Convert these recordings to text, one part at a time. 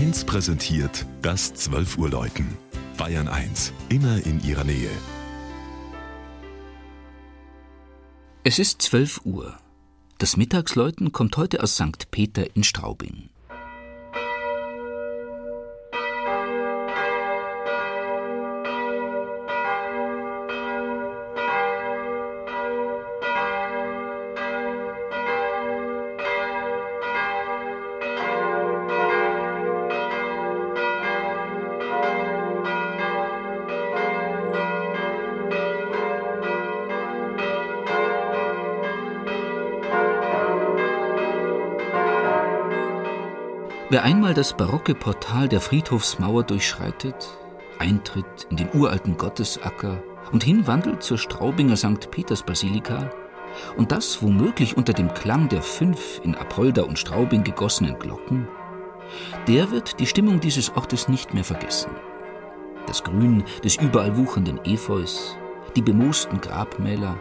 1 präsentiert das 12 Uhr Läuten. Bayern 1, immer in ihrer Nähe. Es ist 12 Uhr. Das Mittagsläuten kommt heute aus St. Peter in Straubing. Wer einmal das barocke Portal der Friedhofsmauer durchschreitet, eintritt in den uralten Gottesacker und hinwandelt zur Straubinger St. Peters-Basilika und das womöglich unter dem Klang der fünf in Apolda und Straubing gegossenen Glocken, der wird die Stimmung dieses Ortes nicht mehr vergessen. Das Grün des überall wuchernden Efeus, die bemoosten Grabmäler,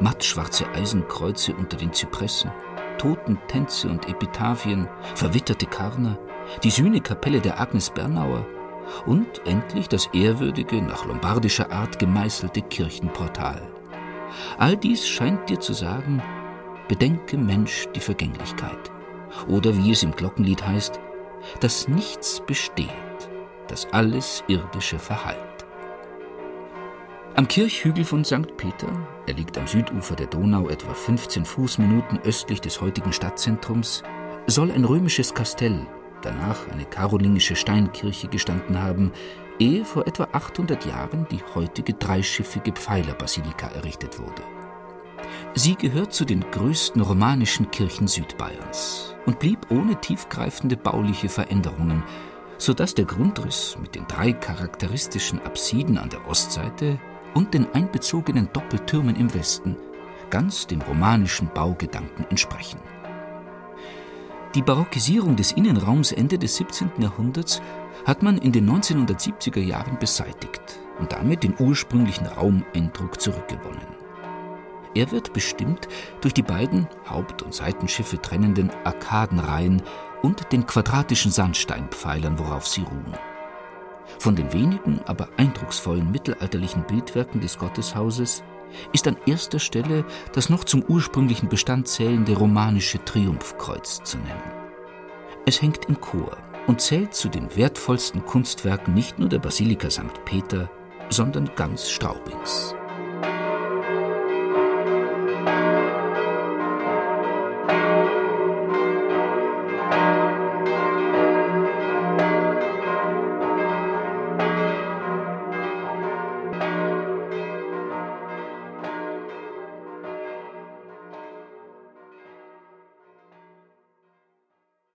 mattschwarze Eisenkreuze unter den Zypressen – Totentänze und Epitaphien, verwitterte Karner, die Sühnekapelle der Agnes Bernauer und endlich das ehrwürdige, nach lombardischer Art gemeißelte Kirchenportal. All dies scheint dir zu sagen, bedenke Mensch die Vergänglichkeit. Oder wie es im Glockenlied heißt, dass nichts besteht, das alles Irdische verhallt. Am Kirchhügel von St. Peter, er liegt am Südufer der Donau etwa 15 Fußminuten östlich des heutigen Stadtzentrums, soll ein römisches Kastell, danach eine karolingische Steinkirche gestanden haben, ehe vor etwa 800 Jahren die heutige dreischiffige Pfeilerbasilika errichtet wurde. Sie gehört zu den größten romanischen Kirchen Südbayerns und blieb ohne tiefgreifende bauliche Veränderungen, so dass der Grundriss mit den drei charakteristischen Apsiden an der Ostseite und den einbezogenen Doppeltürmen im Westen ganz dem romanischen Baugedanken entsprechen. Die Barockisierung des Innenraums Ende des 17. Jahrhunderts hat man in den 1970er Jahren beseitigt und damit den ursprünglichen Raumeindruck zurückgewonnen. Er wird bestimmt durch die beiden Haupt- und Seitenschiffe trennenden Arkadenreihen und den quadratischen Sandsteinpfeilern, worauf sie ruhen. Von den wenigen, aber eindrucksvollen mittelalterlichen Bildwerken des Gotteshauses ist an erster Stelle das noch zum ursprünglichen Bestand zählende romanische Triumphkreuz zu nennen. Es hängt im Chor und zählt zu den wertvollsten Kunstwerken nicht nur der Basilika St. Peter, sondern ganz Straubings.